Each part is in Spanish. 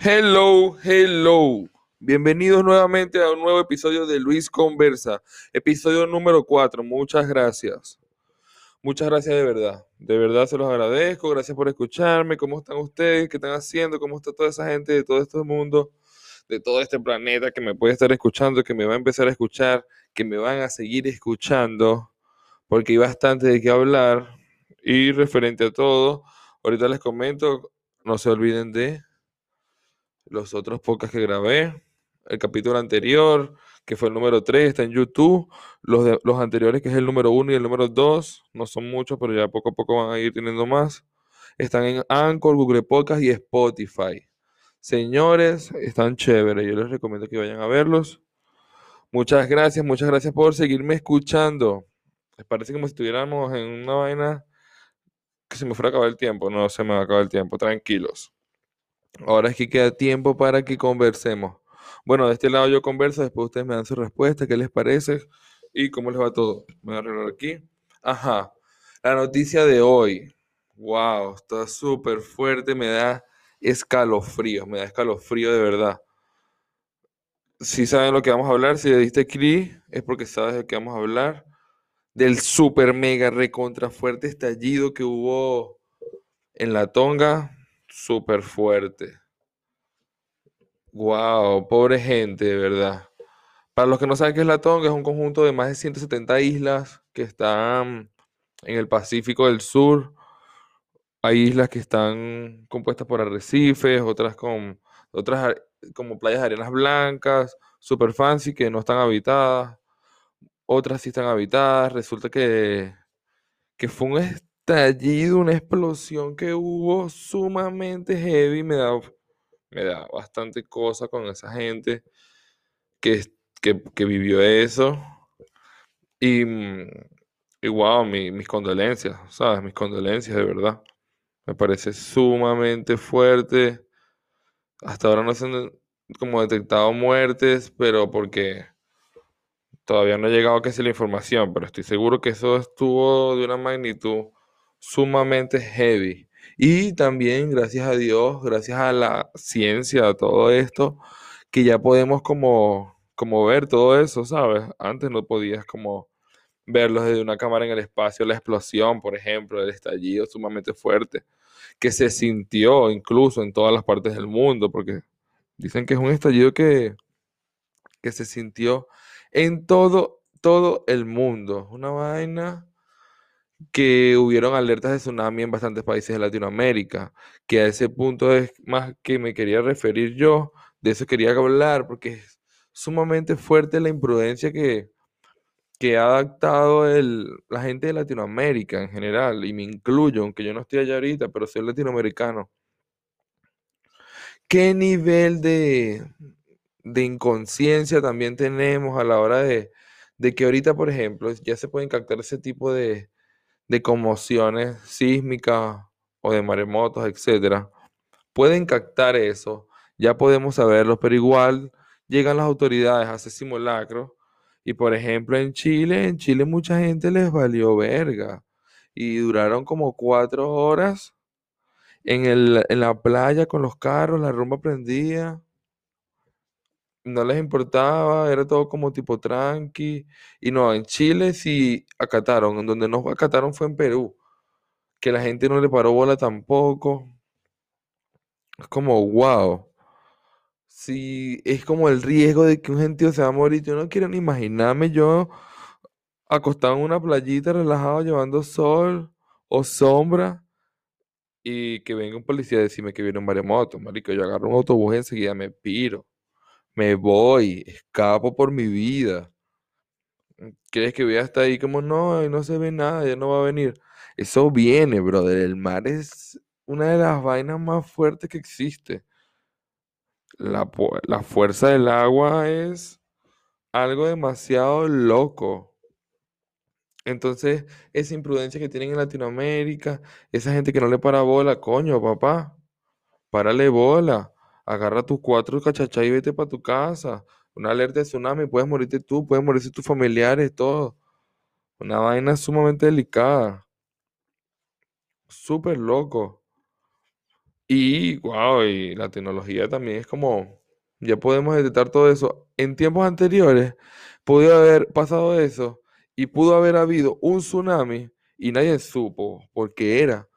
Hello, hello. Bienvenidos nuevamente a un nuevo episodio de Luis Conversa, episodio número 4. Muchas gracias. Muchas gracias de verdad. De verdad se los agradezco. Gracias por escucharme. ¿Cómo están ustedes? ¿Qué están haciendo? ¿Cómo está toda esa gente de todo este mundo, de todo este planeta que me puede estar escuchando, que me va a empezar a escuchar, que me van a seguir escuchando? Porque hay bastante de qué hablar. Y referente a todo, ahorita les comento, no se olviden de los otros podcasts que grabé. El capítulo anterior, que fue el número 3, está en YouTube. Los, los anteriores, que es el número 1 y el número 2, no son muchos, pero ya poco a poco van a ir teniendo más. Están en Anchor, Google Podcast y Spotify. Señores, están chéveres. Yo les recomiendo que vayan a verlos. Muchas gracias, muchas gracias por seguirme escuchando. Les parece como si estuviéramos en una vaina que se me fuera a acabar el tiempo. No se me va a acabar el tiempo, tranquilos. Ahora es que queda tiempo para que conversemos. Bueno, de este lado yo converso, después ustedes me dan su respuesta, qué les parece y cómo les va todo. Me voy a arreglar aquí. Ajá, la noticia de hoy. Wow, está súper fuerte, me da escalofrío, me da escalofrío de verdad. Si saben lo que vamos a hablar, si le diste clic, es porque sabes de qué vamos a hablar. Del super mega recontra fuerte estallido que hubo en la Tonga, súper fuerte. Wow, pobre gente, de verdad. Para los que no saben qué es la Tonga, es un conjunto de más de 170 islas que están en el Pacífico del Sur. Hay islas que están compuestas por arrecifes, otras con otras como playas de arenas blancas, super fancy que no están habitadas. Otras sí están habitadas. Resulta que, que fue un estallido, una explosión que hubo sumamente heavy. Me da, me da bastante cosa con esa gente que, que, que vivió eso. Y, wow, mi- mis condolencias, ¿sabes? Mis condolencias, de verdad. Me parece sumamente fuerte. Hasta ahora no se han como detectado muertes, pero porque todavía no ha llegado casi la información, pero estoy seguro que eso estuvo de una magnitud sumamente heavy. Y también, gracias a Dios, gracias a la ciencia, a todo esto, que ya podemos como, como ver todo eso, ¿sabes? Antes no podías como verlos desde una cámara en el espacio, la explosión, por ejemplo, el estallido sumamente fuerte, que se sintió incluso en todas las partes del mundo, porque dicen que es un estallido que, que se sintió en todo, todo el mundo. Una vaina que hubieron alertas de tsunami en bastantes países de Latinoamérica, que a ese punto es más que me quería referir yo, de eso quería hablar, porque es sumamente fuerte la imprudencia que, que ha adaptado el, la gente de Latinoamérica en general, y me incluyo, aunque yo no estoy allá ahorita, pero soy latinoamericano. ¿Qué nivel de, de inconsciencia también tenemos a la hora de, de que ahorita, por ejemplo, ya se pueden captar ese tipo de, de conmociones sísmicas o de maremotos, etcétera? Pueden captar eso, ya podemos saberlo, pero igual llegan las autoridades a hacer simulacros. Y por ejemplo, en Chile, en Chile mucha gente les valió verga. Y duraron como cuatro horas en el, en la playa con los carros, la rumba prendía. No les importaba, era todo como tipo tranqui. Y no, en Chile sí acataron. En donde no acataron fue en Perú. Que la gente no le paró bola tampoco. Es como, wow. Sí, es como el riesgo de que un gentío se va a morir. Yo no quiero ni imaginarme yo acostado en una playita relajado llevando sol o sombra y que venga un policía a decirme que viene un maremoto, marico. Yo agarro un autobús enseguida me piro, me voy, escapo por mi vida. ¿Crees que voy a estar ahí como no, no se ve nada, ya no va a venir? Eso viene, brother. El mar es una de las vainas más fuertes que existe. La, la fuerza del agua es algo demasiado loco. Entonces, esa imprudencia que tienen en Latinoamérica, esa gente que no le para bola, coño, papá, párale bola, agarra tus cuatro cachachas y vete para tu casa. Una alerta de tsunami, puedes morirte tú, pueden morirse tus familiares, todo. Una vaina sumamente delicada, súper loco. Y, wow, y la tecnología también es como, ya podemos detectar todo eso. En tiempos anteriores, pudo haber pasado eso y pudo haber habido un tsunami y nadie supo por qué era.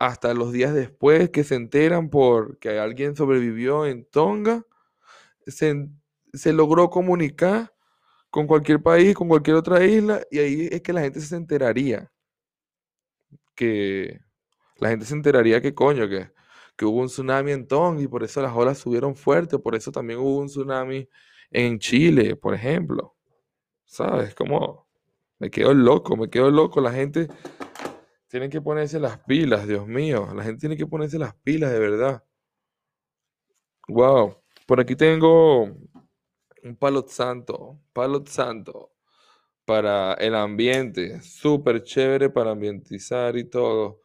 Hasta los días después que se enteran porque alguien sobrevivió en Tonga, se, se logró comunicar con cualquier país, con cualquier otra isla, y ahí es que la gente se enteraría. Que la gente se enteraría que coño, que, que hubo un tsunami en Tonga y por eso las olas subieron fuerte, por eso también hubo un tsunami en Chile, por ejemplo. ¿Sabes? Como me quedo loco, me quedo loco. La gente tiene que ponerse las pilas, Dios mío. La gente tiene que ponerse las pilas de verdad. Wow. Por aquí tengo un palo santo, palo santo para el ambiente, súper chévere para ambientizar y todo.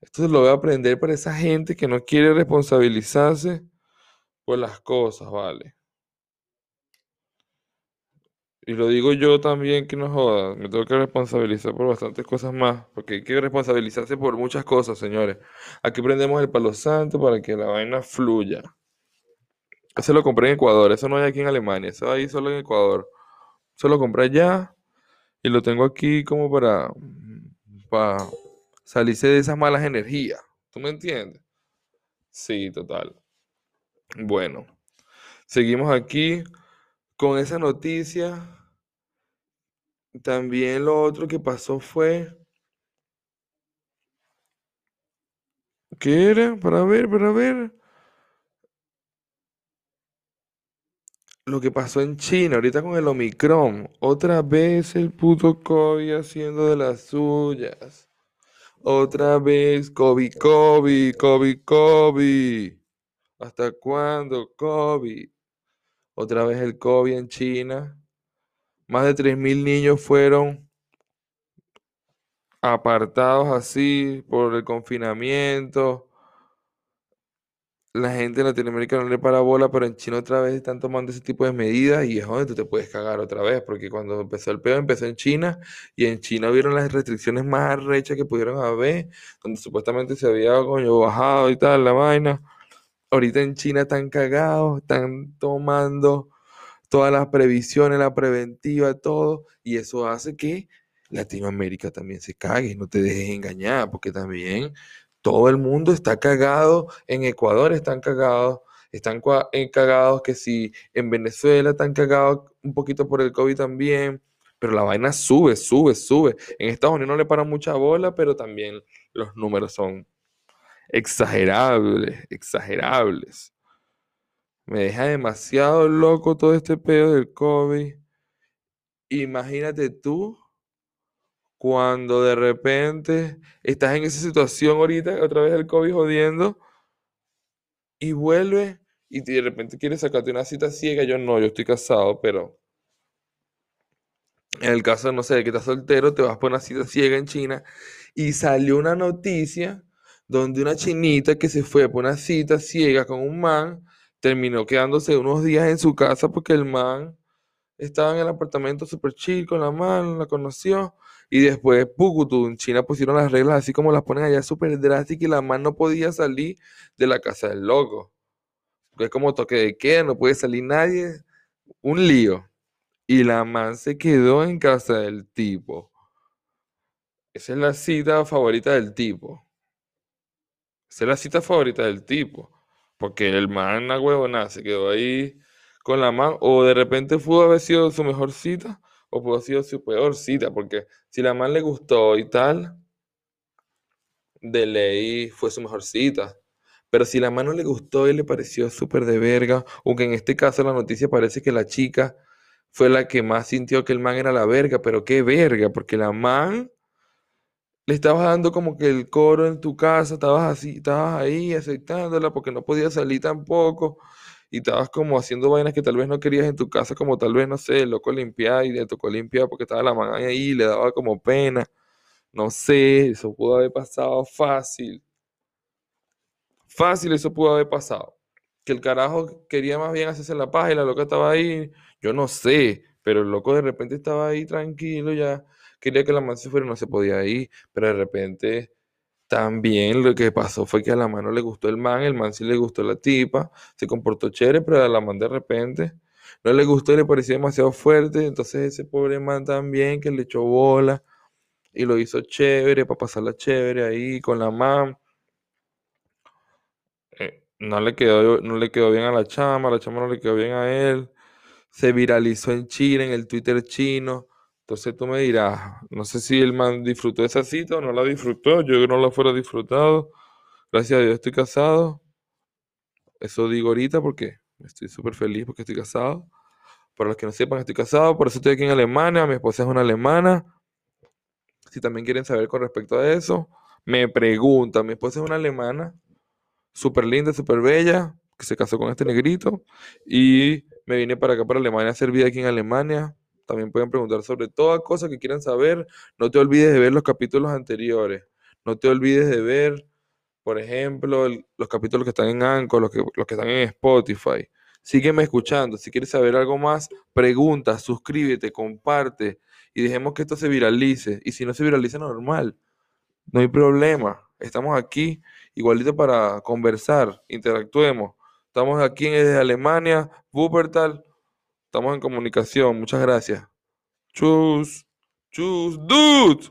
Esto lo voy a aprender para esa gente que no quiere responsabilizarse por las cosas, ¿vale? Y lo digo yo también que no joda, me tengo que responsabilizar por bastantes cosas más, porque hay que responsabilizarse por muchas cosas, señores. Aquí prendemos el palo santo para que la vaina fluya. Ese lo compré en Ecuador, eso no hay aquí en Alemania, eso ahí solo en Ecuador. Eso lo compré allá y lo tengo aquí como para, para salirse de esas malas energías. ¿Tú me entiendes? Sí, total. Bueno, seguimos aquí con esa noticia. También lo otro que pasó fue... ¿Qué era? Para ver, para ver. Lo que pasó en China, ahorita con el Omicron. Otra vez el puto COVID haciendo de las suyas. Otra vez COVID, COVID, COVID, COVID. ¿Hasta cuándo COVID? Otra vez el COVID en China. Más de 3.000 niños fueron apartados así por el confinamiento. La gente en Latinoamérica no le para bola, pero en China otra vez están tomando ese tipo de medidas y es donde tú te puedes cagar otra vez, porque cuando empezó el pedo empezó en China y en China vieron las restricciones más arrechas que pudieron haber, donde supuestamente se había coño bajado y tal la vaina. Ahorita en China están cagados, están tomando todas las previsiones, la preventiva, todo, y eso hace que Latinoamérica también se cague, no te dejes engañar, porque también todo el mundo está cagado, en Ecuador están cagados, están eh, cagados que si en Venezuela están cagados un poquito por el COVID también, pero la vaina sube, sube, sube. En Estados Unidos no le paran mucha bola, pero también los números son exagerables, exagerables. Me deja demasiado loco todo este pedo del COVID. Imagínate tú cuando de repente estás en esa situación ahorita, otra vez el COVID jodiendo, y vuelve y de repente quieres sacarte una cita ciega. Yo no, yo estoy casado, pero en el caso, no sé, de que estás soltero, te vas por una cita ciega en China y salió una noticia donde una chinita que se fue por una cita ciega con un man terminó quedándose unos días en su casa porque el man estaba en el apartamento súper chill con la man, la conoció. Y después, Pucutu, en China pusieron las reglas así como las ponen allá súper drásticas y la man no podía salir de la casa del loco. Porque es como toque de queda, no puede salir nadie. Un lío. Y la man se quedó en casa del tipo. Esa es la cita favorita del tipo. Esa es la cita favorita del tipo. Porque el man, la huevona, se quedó ahí con la man. O de repente pudo haber sido su mejor cita. O pudo haber sido su peor cita. Porque si la man le gustó y tal, de ley fue su mejor cita. Pero si la man no le gustó y le pareció súper de verga, aunque en este caso la noticia parece que la chica fue la que más sintió que el man era la verga, pero qué verga, porque la man le estabas dando como que el coro en tu casa, estabas así, estabas ahí aceptándola porque no podías salir tampoco y estabas como haciendo vainas que tal vez no querías en tu casa, como tal vez, no sé, el loco limpiar y le tocó limpiar porque estaba la man ahí y le daba como pena. No sé, eso pudo haber pasado fácil. Fácil eso pudo haber pasado. Que el carajo quería más bien hacerse la paz y la loca estaba ahí, yo no sé, pero el loco de repente estaba ahí tranquilo ya quería que la man se fuera y no se podía ir, pero de repente También lo que pasó fue que a la man no le gustó el man, el man sí le gustó la tipa, se comportó chévere, pero a la man de repente no le gustó y le pareció demasiado fuerte, entonces ese pobre man también que le echó bola y lo hizo chévere para pasarla chévere ahí con la man. Eh, no le quedó, no le quedó bien a la chama, la chama no le quedó bien a él. Se viralizó en China, en el Twitter chino. Entonces tú me dirás, no sé si el man disfrutó esa cita o no la disfrutó, yo no la fuera disfrutado. Gracias a Dios estoy casado. Eso digo ahorita porque estoy súper feliz porque estoy casado. Para los que no sepan, estoy casado, por eso estoy aquí en Alemania. Mi esposa es una alemana. Si también quieren saber con respecto a eso, me preguntan. Mi esposa es una alemana, súper linda, súper bella, que se casó con este negrito. Y me vine para acá, para Alemania, a hacer vida aquí en Alemania. También pueden preguntar sobre toda cosa que quieran saber. No te olvides de ver los capítulos anteriores. No te olvides de ver, por ejemplo, los capítulos que están en Anchor, los que, los que están en Spotify. Sígueme escuchando. Si quieres saber algo más, pregunta, suscríbete, comparte y dejemos que esto se viralice. Y si no se viraliza, normal. No hay problema. Estamos aquí igualito para conversar, interactuemos. Estamos aquí desde Alemania, Wuppertal. Estamos en comunicación. Muchas gracias. Chus. Chus. Dudes.